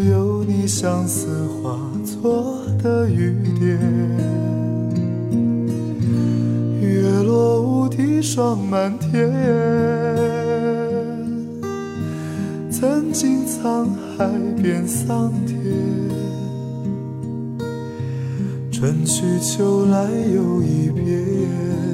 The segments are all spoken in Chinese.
有你相思化作的雨点？月落乌啼霜满天，曾经沧海变桑田，春去秋来又一遍。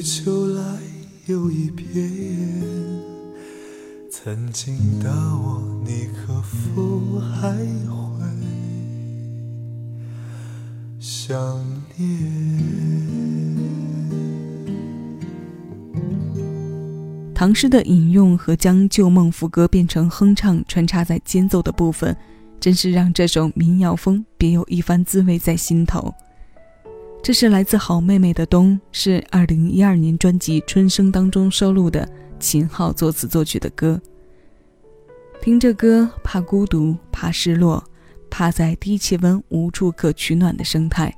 秋来又一遍，曾经的我，你可否还会想念？唐诗的引用和将旧梦副歌变成哼唱，穿插在间奏的部分，真是让这首民谣风别有一番滋味在心头。这是来自好妹妹的冬，是二零一二年专辑《春生》当中收录的秦昊作词作曲的歌。听着歌，怕孤独，怕失落，怕在低气温无处可取暖的生态。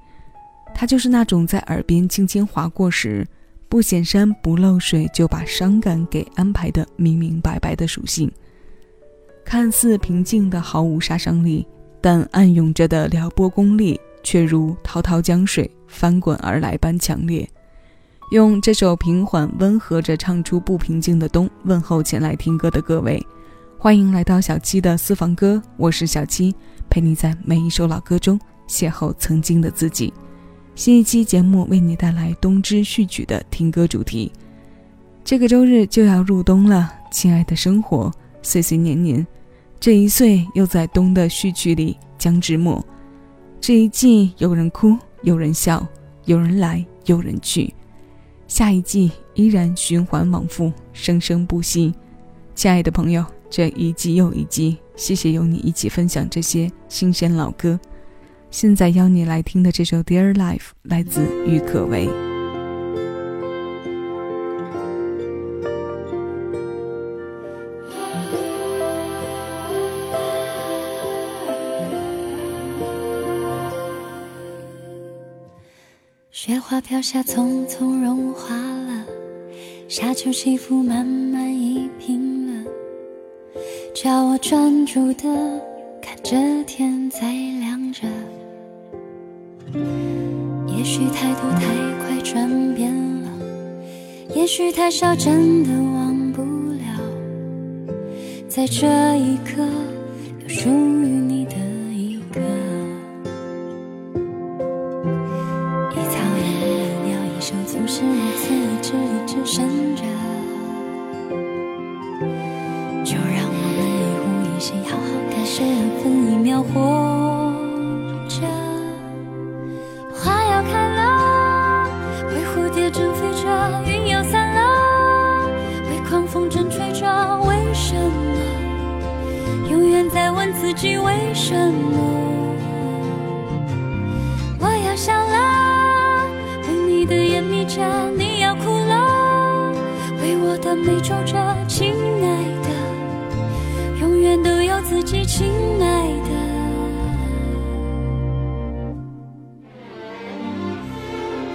它就是那种在耳边轻轻划过时，不显山不漏水就把伤感给安排的明明白白的属性。看似平静的毫无杀伤力，但暗涌着的撩拨功力却如滔滔江水。翻滚而来般强烈，用这首平缓温和着唱出不平静的冬，问候前来听歌的各位，欢迎来到小七的私房歌，我是小七，陪你在每一首老歌中邂逅曾经的自己。新一期节目为你带来冬之序曲的听歌主题。这个周日就要入冬了，亲爱的生活，岁岁年年，这一岁又在冬的序曲里将至末，这一季有人哭，有人笑，有人来，有人去，下一季依然循环往复，生生不息。亲爱的朋友，这一季又一季，谢谢有你一起分享这些新鲜老歌。现在邀你来听的这首《Dear Life》来自郁可唯。花飘下，匆匆融化了；沙丘起伏，慢慢移平了。叫我专注的看着天在亮着。也许太多太快转变了，也许太少真的忘不了。在这一刻，总是如此一直一直生长没皱褶，亲爱的，永远都有自己，亲爱的。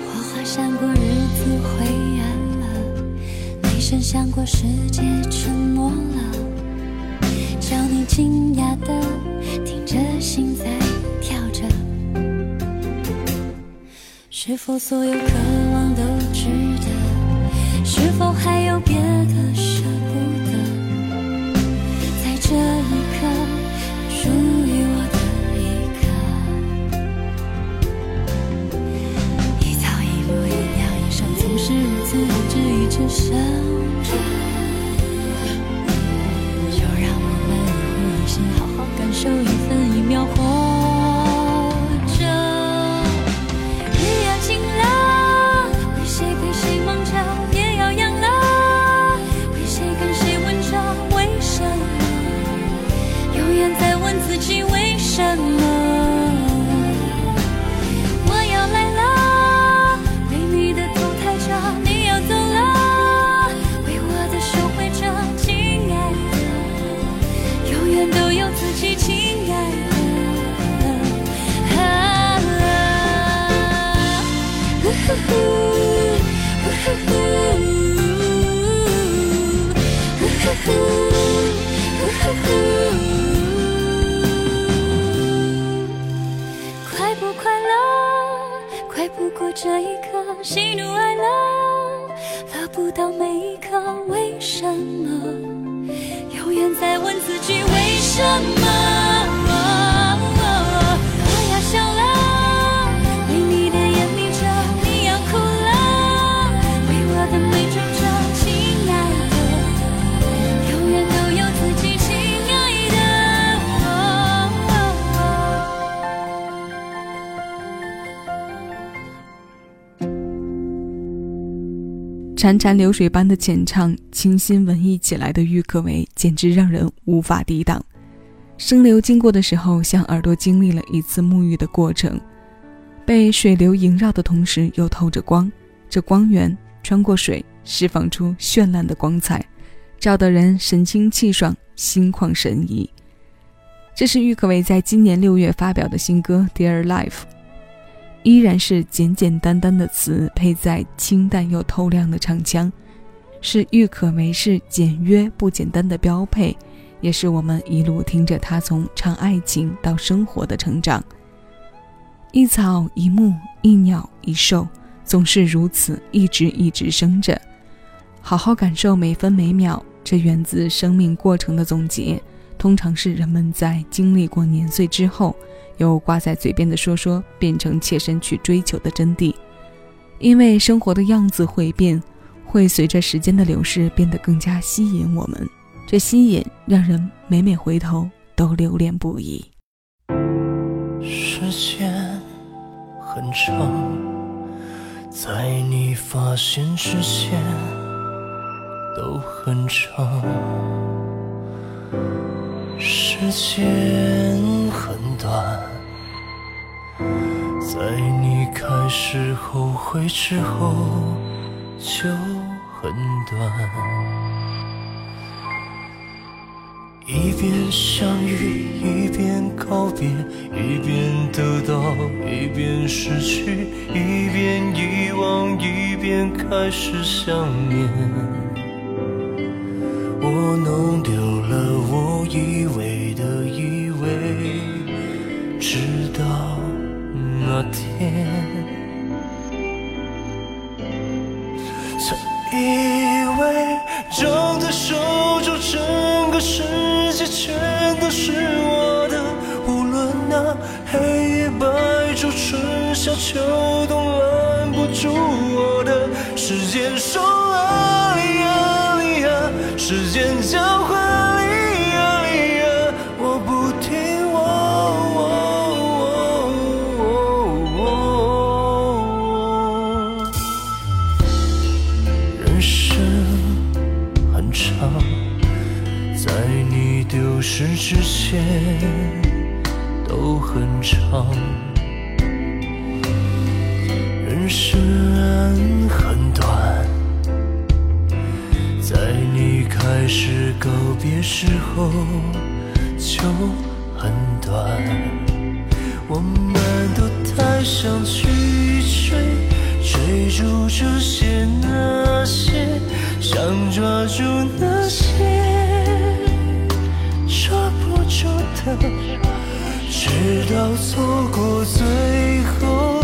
花花闪过，日子灰暗了，没声响过，世界沉默了。叫你惊讶的，听着心在跳着，是否所有想着潺潺流水般的浅唱，清新文艺起来的郁可唯，简直让人无法抵挡。声流经过的时候，像耳朵经历了一次沐浴的过程，被水流萦绕的同时，又透着光。这光源穿过水，释放出绚烂的光彩，照得人神清气爽，心旷神怡。这是郁可唯在今年六月发表的新歌《Dear Life》。依然是简简单单的词，配在清淡又透亮的唱腔，是郁可唯是简约不简单的标配，也是我们一路听着他从唱爱情到生活的成长。一草一木一鸟一兽，总是如此一直一直生着，好好感受每分每秒。这源自生命过程的总结，通常是人们在经历过年岁之后。由挂在嘴边的说说变成切身去追求的真谛，因为生活的样子会变，会随着时间的流逝变得更加吸引我们。这吸引让人每每回头都留恋不已。时间很长，在你发现之前都很长。时间很短，在你开始后悔之后就很短。一边相遇，一边告别，一边得到，一边失去，一边遗忘，一边开始想念。我弄丢了我以为的以为，直到那天，曾以为掌在手中整个世界。全都是我的，无论那黑夜白昼春夏秋冬，拦不住我的。时间说，时间交换哩呀哩呀，我不听我。人生很长。在你丢失之前都很长，人生很短，是告别时候就很短。我们都太想去追，追逐这些那些，想抓住那些抓不住的。直到错过最后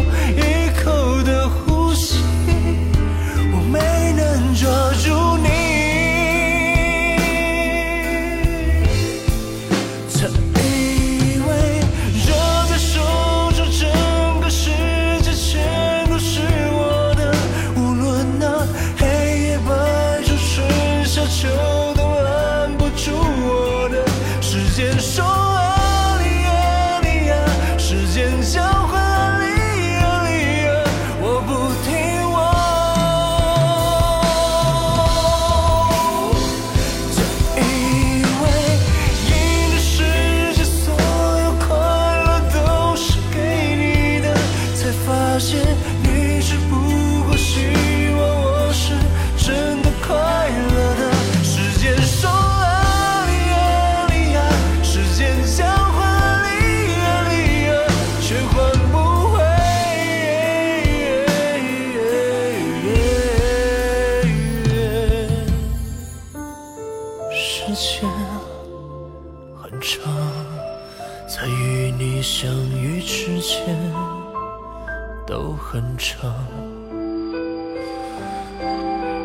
都很长，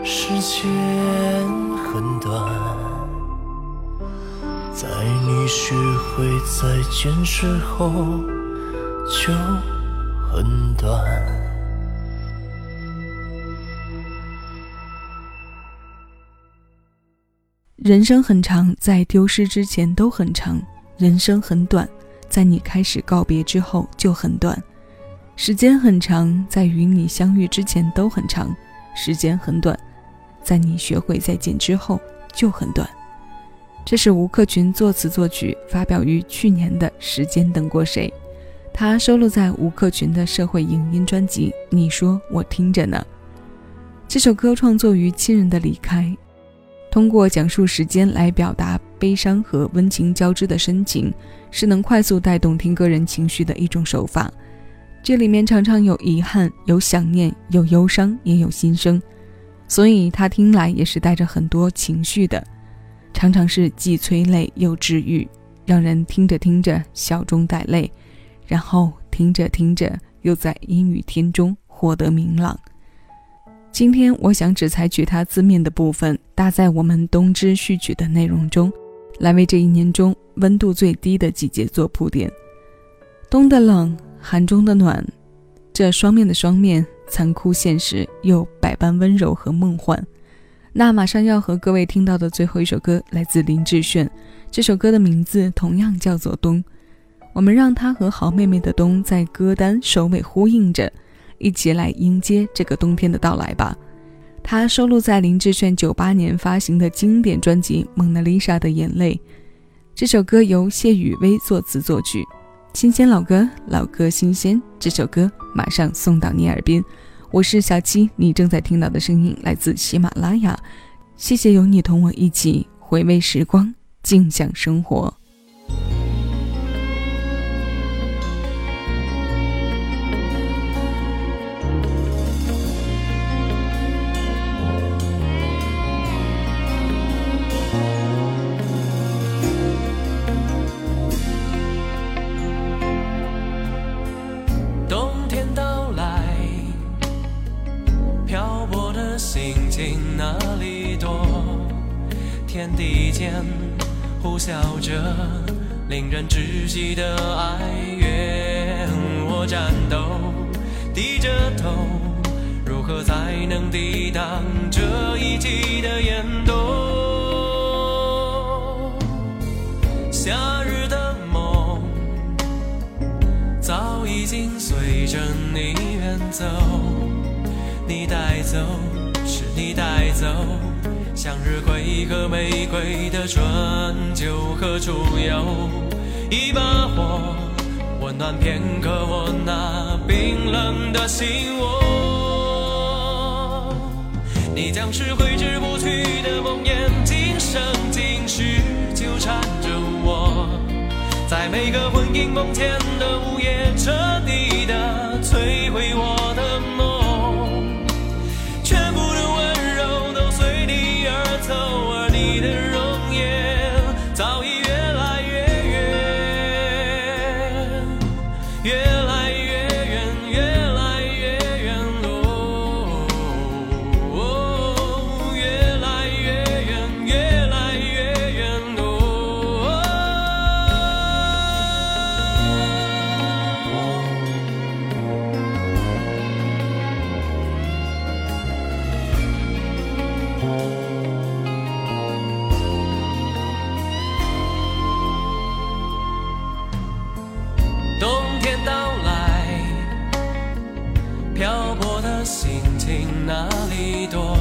时间很短，在你学会再见之后就很短。人生很长，在丢失之前都很长；人生很短，在你开始告别之后就很短。时间很长，在与你相遇之前都很长；时间很短，在你学会再见之后就很短。这是吴克群作词作曲，发表于去年的《时间等过谁》，他收录在吴克群的社会影音专辑《你说我听着呢》。这首歌创作于亲人的离开，通过讲述时间来表达悲伤和温情交织的深情，是能快速带动听歌人情绪的一种手法。这里面常常有遗憾，有想念，有忧伤，也有心声，所以他听来也是带着很多情绪的，常常是既催泪又治愈，让人听着听着笑中带泪，然后听着听着又在阴雨天中获得明朗。今天我想只采取它字面的部分，搭在我们冬之序曲的内容中，来为这一年中温度最低的季节做铺垫。冬的冷。寒中的暖，这双面的双面，残酷现实又百般温柔和梦幻。那马上要和各位听到的最后一首歌，来自林志炫，这首歌的名字同样叫做《冬》，我们让它和好妹妹的《冬》在歌单首尾呼应着，一起来迎接这个冬天的到来吧。它收录在林志炫九八年发行的经典专辑《蒙娜丽莎的眼泪》。这首歌由谢雨薇作词作曲，新鲜老歌，老歌新鲜。这首歌马上送到你耳边。我是小七，你正在听到的声音来自喜马拉雅。谢谢有你同我一起回味时光，静享生活。天地间呼啸着令人窒息的哀怨，我战斗，低着头，如何才能抵挡这一季的严冬？夏日的梦早已经随着你远走，你带走，是你带走。向日葵和玫瑰的春秋何处有？一把火，温暖片刻我那冰冷的心窝。你将是挥之不去的梦魇，今生今世纠缠着我，在每个魂萦梦牵的午夜，彻底的摧毁我的漂泊的心情哪里躲？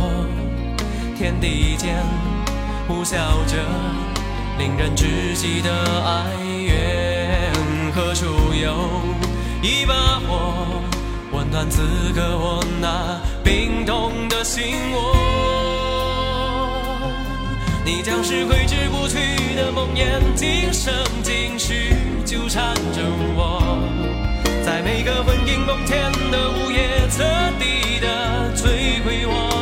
天。地间呼啸着令人窒息的哀怨，何处有一把火温暖此刻我那冰冻的心窝？你将是挥之不去的梦魇，今生今世纠缠着我，在每个魂萦梦牵的午夜彻底的摧毁我。